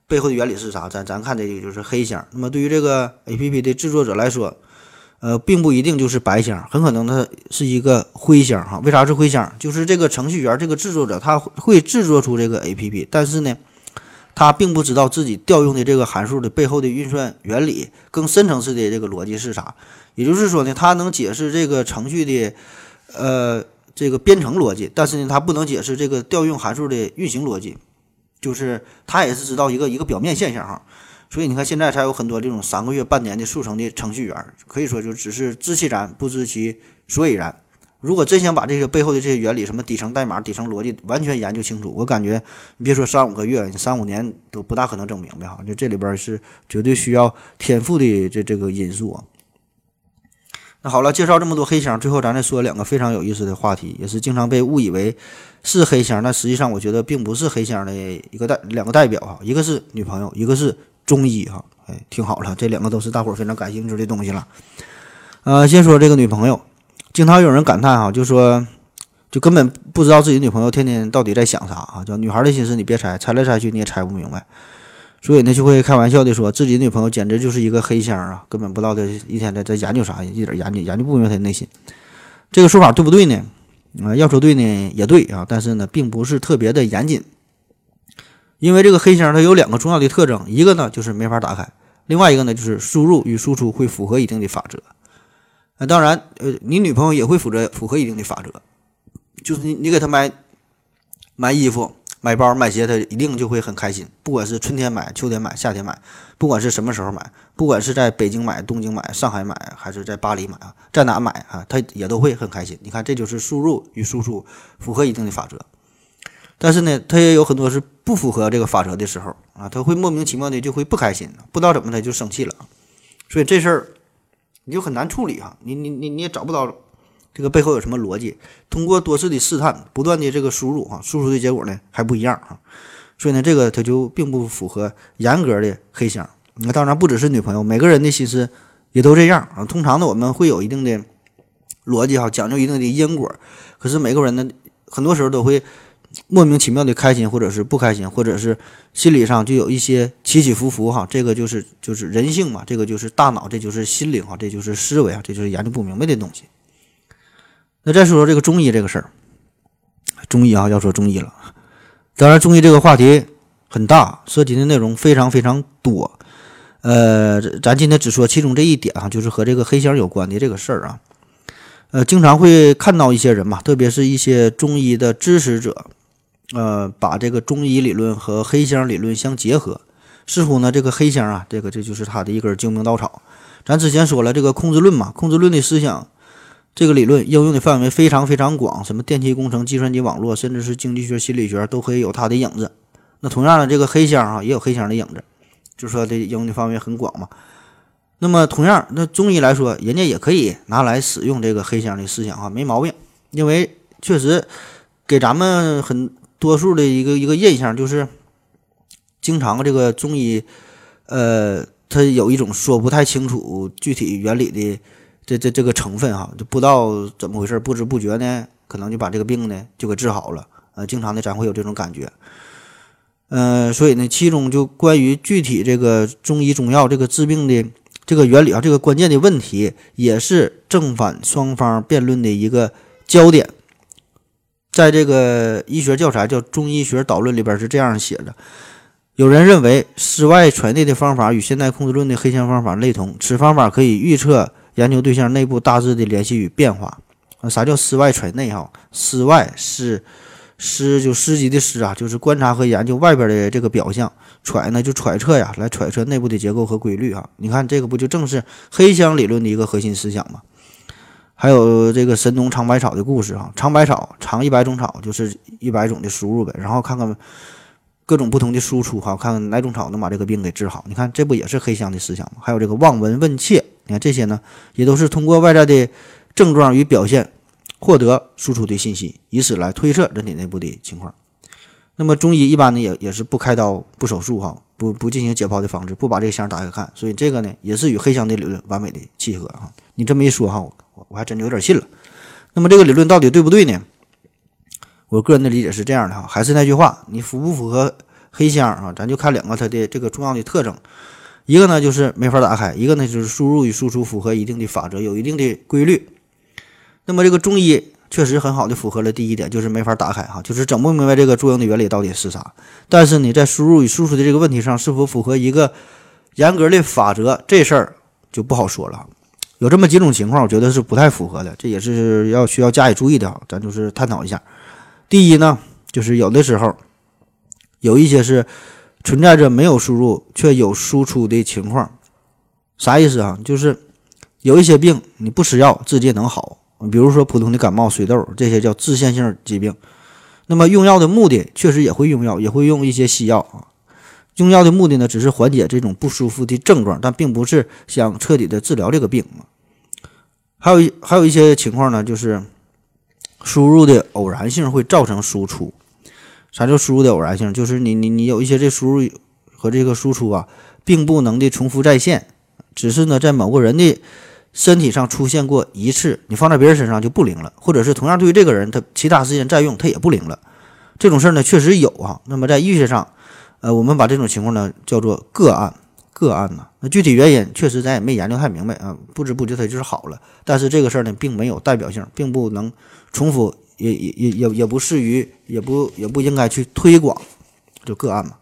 背后的原理是啥，咱咱看这个就是黑箱。那么对于这个 APP 的制作者来说，呃，并不一定就是白箱，很可能它是一个灰箱哈。为啥是灰箱？就是这个程序员这个制作者他会制作出这个 APP，但是呢。他并不知道自己调用的这个函数的背后的运算原理，更深层次的这个逻辑是啥。也就是说呢，他能解释这个程序的，呃，这个编程逻辑，但是呢，他不能解释这个调用函数的运行逻辑。就是他也是知道一个一个表面现象哈。所以你看，现在才有很多这种三个月、半年的速成的程序员，可以说就只是知其然，不知其所以然。如果真想把这些背后的这些原理，什么底层代码、底层逻辑完全研究清楚，我感觉你别说三五个月，你三五年都不大可能整明白哈。就这里边是绝对需要天赋的这这个因素啊。那好了，介绍这么多黑箱，最后咱再说两个非常有意思的话题，也是经常被误以为是黑箱，但实际上我觉得并不是黑箱的一个代两个代表哈，一个是女朋友，一个是中医哈。哎，听好了，这两个都是大伙非常感兴趣的东西了。呃，先说这个女朋友。经常有人感叹哈，就说，就根本不知道自己女朋友天天到底在想啥啊？叫女孩的心思你别猜，猜来猜去你也猜不明白。所以呢，就会开玩笑的说自己女朋友简直就是一个黑箱啊，根本不知道她一天在在研究啥，一点研究研究不明白她的内心。这个说法对不对呢？啊，要说对呢也对啊，但是呢并不是特别的严谨，因为这个黑箱它有两个重要的特征，一个呢就是没法打开，另外一个呢就是输入与输出会符合一定的法则。那当然，呃，你女朋友也会符合符合一定的法则，就是你你给她买买衣服、买包、买鞋，她一定就会很开心。不管是春天买、秋天买、夏天买，不管是什么时候买，不管是在北京买、东京买、上海买，还是在巴黎买啊，在哪买啊，她也都会很开心。你看，这就是输入与输出符合一定的法则。但是呢，她也有很多是不符合这个法则的时候啊，她会莫名其妙的就会不开心，不知道怎么的就生气了。所以这事儿你就很难处理哈，你你你你也找不到这个背后有什么逻辑。通过多次的试探，不断的这个输入哈，输出的结果呢还不一样哈。所以呢，这个它就并不符合严格的黑箱。那当然不只是女朋友，每个人的心思也都这样啊。通常呢，我们会有一定的逻辑哈，讲究一定的因果。可是每个人呢，很多时候都会。莫名其妙的开心，或者是不开心，或者是心理上就有一些起起伏伏哈，这个就是就是人性嘛，这个就是大脑，这就是心灵哈，这就是思维啊，这就是研究不明白的东西。那再说说这个中医这个事儿，中医啊要说中医了，当然中医这个话题很大，涉及的内容非常非常多，呃，咱今天只说其中这一点哈，就是和这个黑箱有关的这个事儿啊，呃，经常会看到一些人嘛，特别是一些中医的支持者。呃，把这个中医理论和黑箱理论相结合，似乎呢，这个黑箱啊，这个这就是他的一根救命稻草。咱之前说了这个控制论嘛，控制论的思想，这个理论应用的范围非常非常广，什么电气工程、计算机网络，甚至是经济学、心理学都可以有它的影子。那同样的，这个黑箱啊，也有黑箱的影子，就是说这应用的范围很广嘛。那么同样，那中医来说，人家也可以拿来使用这个黑箱的思想哈，没毛病，因为确实给咱们很。多数的一个一个印象就是，经常这个中医，呃，它有一种说不太清楚具体原理的这这这个成分哈，就不知道怎么回事，不知不觉呢，可能就把这个病呢就给治好了。呃，经常的咱会有这种感觉。嗯，所以呢，其中就关于具体这个中医中药这个治病的这个原理啊，这个关键的问题，也是正反双方辩论的一个焦点。在这个医学教材叫《中医学导论》里边是这样写的：有人认为室外揣内的方法与现代控制论的黑箱方法类同，此方法可以预测研究对象内部大致的联系与变化。啊，啥叫室外揣内？哈，室外是师就师级的师啊，就是观察和研究外边的这个表象；揣呢就揣测呀，来揣测内部的结构和规律啊。你看这个不就正是黑箱理论的一个核心思想吗？还有这个神农尝百草的故事哈，尝百草，尝一百种草，就是一百种的输入呗，然后看看各种不同的输出哈，看看哪种草能把这个病给治好。你看这不也是黑箱的思想吗？还有这个望闻问切，你看这些呢，也都是通过外在的症状与表现获得输出的信息，以此来推测人体内部的情况。那么中医一般呢也也是不开刀、不手术哈，不不进行解剖的方式，不把这个箱打开看，所以这个呢也是与黑箱的理论完美的契合啊。你这么一说哈。我我还真就有点信了。那么这个理论到底对不对呢？我个人的理解是这样的哈，还是那句话，你符不符合黑箱啊？咱就看两个它的这个重要的特征，一个呢就是没法打开，一个呢就是输入与输出符合一定的法则，有一定的规律。那么这个中医确实很好的符合了第一点，就是没法打开哈，就是整不明白这个作用的原理到底是啥。但是你在输入与输出的这个问题上，是否符合一个严格的法则，这事儿就不好说了。有这么几种情况，我觉得是不太符合的，这也是要需要加以注意的啊。咱就是探讨一下。第一呢，就是有的时候有一些是存在着没有输入却有输出的情况，啥意思啊？就是有一些病你不吃药自己也能好，比如说普通的感冒、水痘这些叫自限性疾病。那么用药的目的确实也会用药，也会用一些西药啊。用药的目的呢，只是缓解这种不舒服的症状，但并不是想彻底的治疗这个病还有一还有一些情况呢，就是输入的偶然性会造成输出。啥叫输入的偶然性？就是你你你有一些这输入和这个输出啊，并不能的重复再现，只是呢在某个人的身体上出现过一次，你放在别人身上就不灵了，或者是同样对于这个人，他其他时间再用他也不灵了。这种事儿呢确实有啊。那么在医学上。呃，我们把这种情况呢叫做个案，个案呢，那具体原因确实咱也没研究太明白啊，不知不觉它就是好了。但是这个事儿呢，并没有代表性，并不能重复也也也也也不适于，也不也不应该去推广，就个案嘛。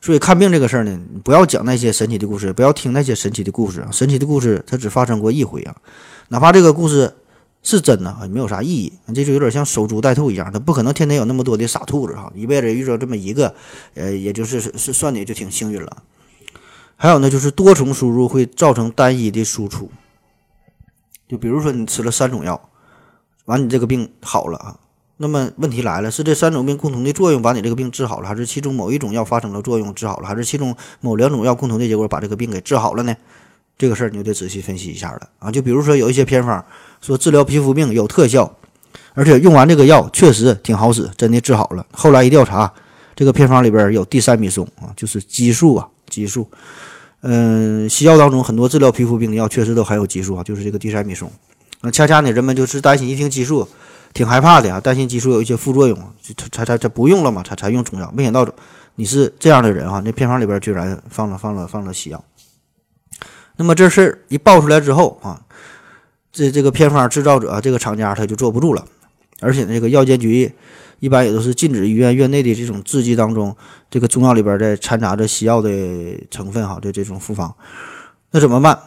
所以看病这个事儿呢，你不要讲那些神奇的故事，不要听那些神奇的故事啊。神奇的故事它只发生过一回啊，哪怕这个故事是真的啊，也没有啥意义。这就有点像守株待兔一样，它不可能天天有那么多的傻兔子哈，一辈子遇着这么一个，呃，也就是是算你就挺幸运了。还有呢，就是多重输入会造成单一的输出。就比如说你吃了三种药，完你这个病好了啊，那么问题来了，是这三种病共同的作用把你这个病治好了，还是其中某一种药发生了作用治好了，还是其中某两种药共同的结果把这个病给治好了呢？这个事儿你就得仔细分析一下了啊。就比如说有一些偏方说治疗皮肤病有特效，而且用完这个药确实挺好使，真的治好了。后来一调查，这个偏方里边有地塞米松啊，就是激素啊，激素。嗯，西药当中很多治疗皮肤病的药确实都含有激素啊，就是这个地塞米松。那恰恰呢，人们就是担心一听激素，挺害怕的啊，担心激素有一些副作用，就才才才不用了嘛，才才用中药。没想到你是这样的人啊，那偏方里边居然放了放了放了西药。那么这事儿一爆出来之后啊，这这个偏方制造者这个厂家他就坐不住了，而且呢，这个药监局。一般也都是禁止医院院内的这种制剂当中，这个中药里边在掺杂着西药的成分哈，这这种复方，那怎么办？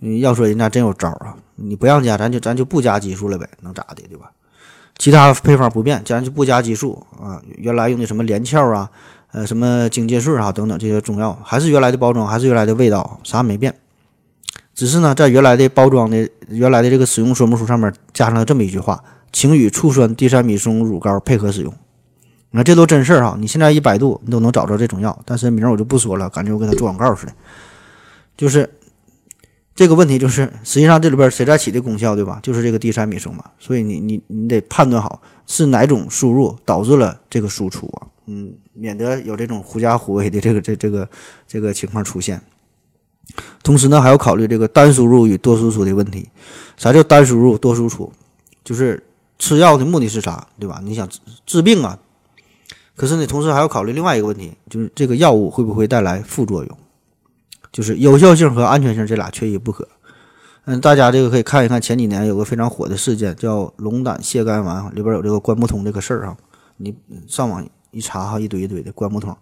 你要说人家真有招啊，你不让加，咱就咱就不加激素了呗，能咋的，对吧？其他配方不变，咱就不加激素啊。原来用的什么连翘啊，呃，什么精介顺啊等等这些中药，还是原来的包装，还是原来的味道，啥没变。只是呢，在原来的包装的原来的这个使用说明书上面加上了这么一句话。请与醋酸地塞米松乳膏配合使用。那这都真事儿哈！你现在一百度，你都能找着这种药。但是名儿我就不说了，感觉我给他做广告似的。就是这个问题，就是实际上这里边谁在起的功效，对吧？就是这个地塞米松嘛。所以你你你得判断好是哪种输入导致了这个输出啊，嗯，免得有这种狐假虎威的这个这这个这个情况出现。同时呢，还要考虑这个单输入与多输出的问题。啥叫单输入多输出？就是吃药的目的是啥，对吧？你想治病啊，可是你，同时还要考虑另外一个问题，就是这个药物会不会带来副作用？就是有效性和安全性这俩缺一不可。嗯，大家这个可以看一看前几年有个非常火的事件，叫龙胆泻肝丸，里边有这个关不通这个事儿啊。你上网一查哈，一堆一堆的关不通，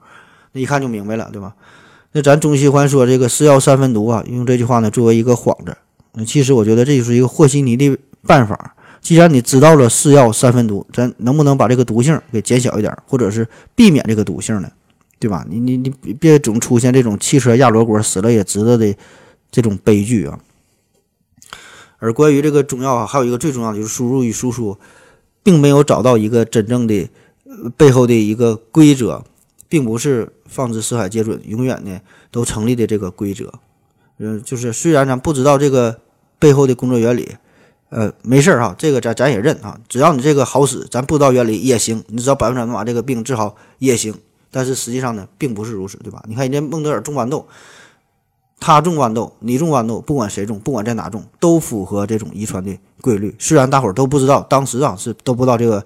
那一看就明白了，对吧？那咱中西欢说这个是药三分毒啊，用这句话呢作为一个幌子。那其实我觉得这就是一个和稀泥的办法。既然你知道了是药三分毒，咱能不能把这个毒性给减小一点，或者是避免这个毒性呢？对吧？你你你别总出现这种汽车压罗锅死了也值得的这种悲剧啊！而关于这个中药啊，还有一个最重要的就是输入与输出，并没有找到一个真正的背后的一个规则，并不是放之四海皆准，永远呢都成立的这个规则。嗯，就是虽然咱不知道这个背后的工作原理。呃，没事儿哈，这个咱咱也认啊。只要你这个好使，咱不知道原理也行。你只要百分之百能把这个病治好也行。但是实际上呢，并不是如此，对吧？你看人家孟德尔种豌豆，他种豌豆，你种豌豆，不管谁种，不管在哪种，都符合这种遗传的规律。虽然大伙儿都不知道，当时啊是都不知道这个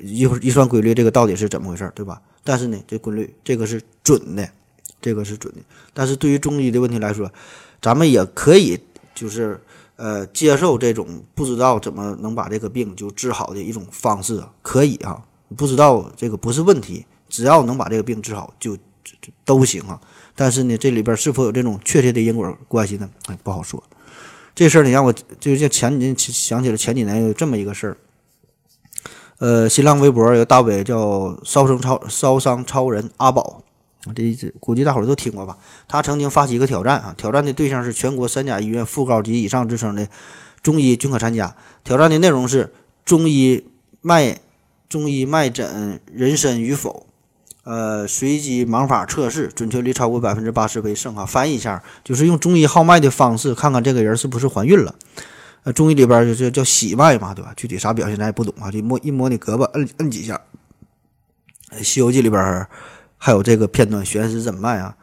遗遗传规律这个到底是怎么回事，对吧？但是呢，这规律这个是准的，这个是准的。但是对于中医的问题来说，咱们也可以就是。呃，接受这种不知道怎么能把这个病就治好的一种方式，可以啊。不知道这个不是问题，只要能把这个病治好就都行啊。但是呢，这里边是否有这种确切的因果关系呢？哎，不好说。这事儿你让我就像前几年想起了前几年有这么一个事儿。呃，新浪微博有大 V 叫烧伤超烧伤超人阿宝。这这估计大伙儿都听过吧？他曾经发起一个挑战啊，挑战的对象是全国三甲医院副高级以上职称的中医均可参加。挑战的内容是中医脉中医脉诊人参与否？呃，随机盲法测试，准确率超过百分之八十为胜啊。翻译一下，就是用中医号脉的方式，看看这个人是不是怀孕了。呃，中医里边就就叫喜脉嘛，对吧？具体啥表现咱也不懂啊，就摸一摸你胳膊，摁摁几下。《西游记》里边。还有这个片段悬石诊脉啊，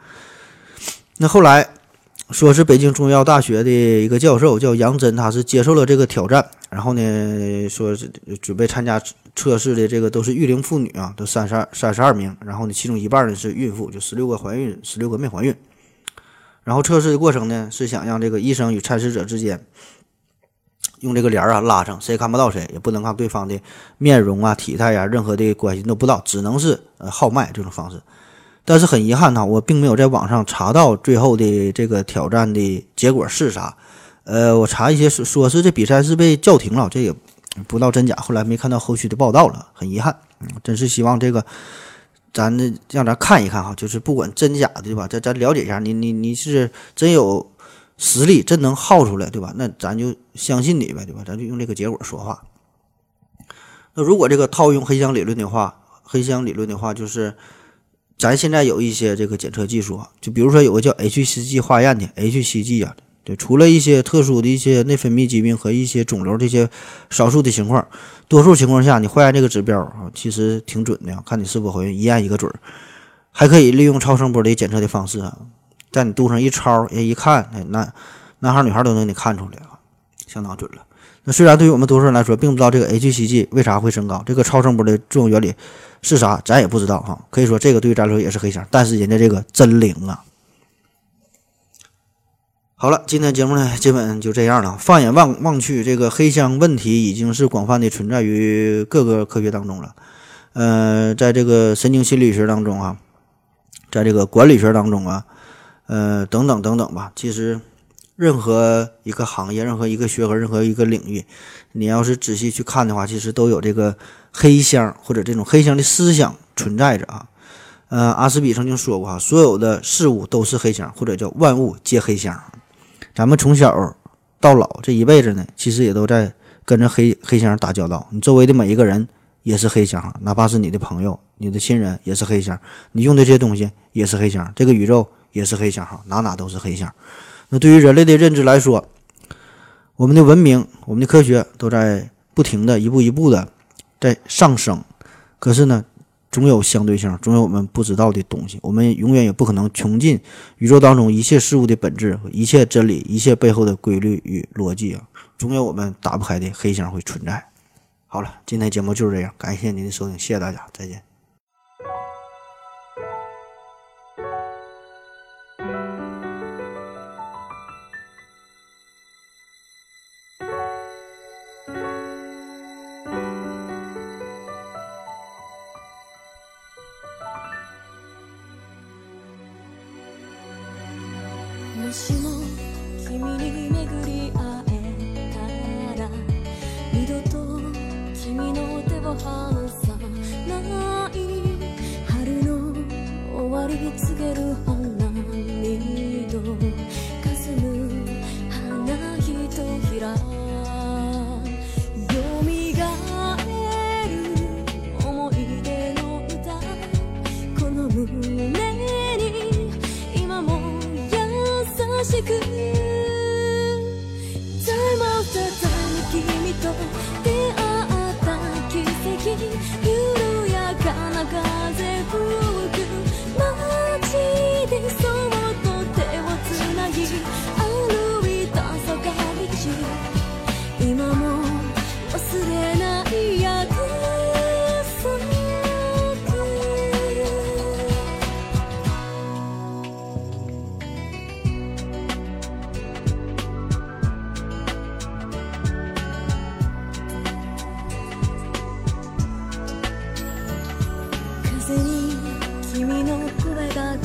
那后来说是北京中医药大学的一个教授叫杨真，他是接受了这个挑战，然后呢说是准备参加测试的这个都是育龄妇女啊，都三十二三十二名，然后呢其中一半呢是孕妇，就十六个怀孕，十六个没怀孕。然后测试的过程呢是想让这个医生与参试者之间用这个帘儿啊拉上，谁也看不到谁，也不能看对方的面容啊、体态呀，任何的关系都不知道，只能是呃号脉这种方式。但是很遗憾呢，我并没有在网上查到最后的这个挑战的结果是啥。呃，我查一些说说是这比赛是被叫停了，这也不知道真假。后来没看到后续的报道了，很遗憾。嗯，真是希望这个咱这让咱看一看哈，就是不管真假的对吧？咱咱了解一下，你你你是真有实力，真能耗出来对吧？那咱就相信你呗对吧？咱就用这个结果说话。那如果这个套用黑箱理论的话，黑箱理论的话就是。咱现在有一些这个检测技术啊，就比如说有个叫 HCG 化验的 HCG 啊，对，除了一些特殊的一些内分泌疾病和一些肿瘤这些少数的情况，多数情况下你化验这个指标啊，其实挺准的，看你是否怀孕一验一个准儿，还可以利用超声波的检测的方式啊，在你肚上一超，人一看，哎，男男孩女孩都能给你看出来啊，相当准了。那虽然对于我们多数人来说，并不知道这个 HCG 为啥会升高，这个超声波的作用原理。是啥？咱也不知道哈。可以说这个对于咱来说也是黑箱，但是人家这个真灵啊！好了，今天节目呢，基本就这样了。放眼望望去，这个黑箱问题已经是广泛的存在于各个科学当中了。呃，在这个神经心理学当中啊，在这个管理学当中啊，呃，等等等等吧。其实，任何一个行业、任何一个学科、任何一个领域，你要是仔细去看的话，其实都有这个。黑箱或者这种黑箱的思想存在着啊，呃，阿斯比曾经说过哈，所有的事物都是黑箱，或者叫万物皆黑箱。咱们从小到老这一辈子呢，其实也都在跟着黑黑箱打交道。你周围的每一个人也是黑箱，哪怕是你的朋友、你的亲人也是黑箱。你用的这些东西也是黑箱，这个宇宙也是黑箱哈，哪哪都是黑箱。那对于人类的认知来说，我们的文明、我们的科学都在不停的一步一步的。在上升，可是呢，总有相对性，总有我们不知道的东西。我们永远也不可能穷尽宇宙当中一切事物的本质一切真理，一切背后的规律与逻辑啊！总有我们打不开的黑箱会存在。好了，今天节目就是这样，感谢您的收听，谢谢大家，再见。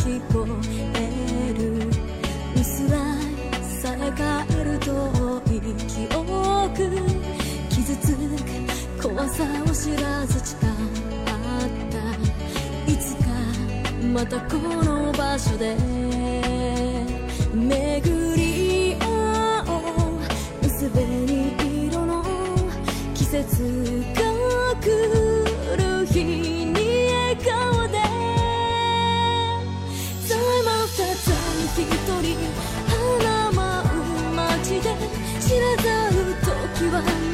聞こえるうすらさえる遠い記憶傷つく怖さを知らず誓ったいつかまたこの場所で巡り合う薄紅色の季節が来る散らざる時は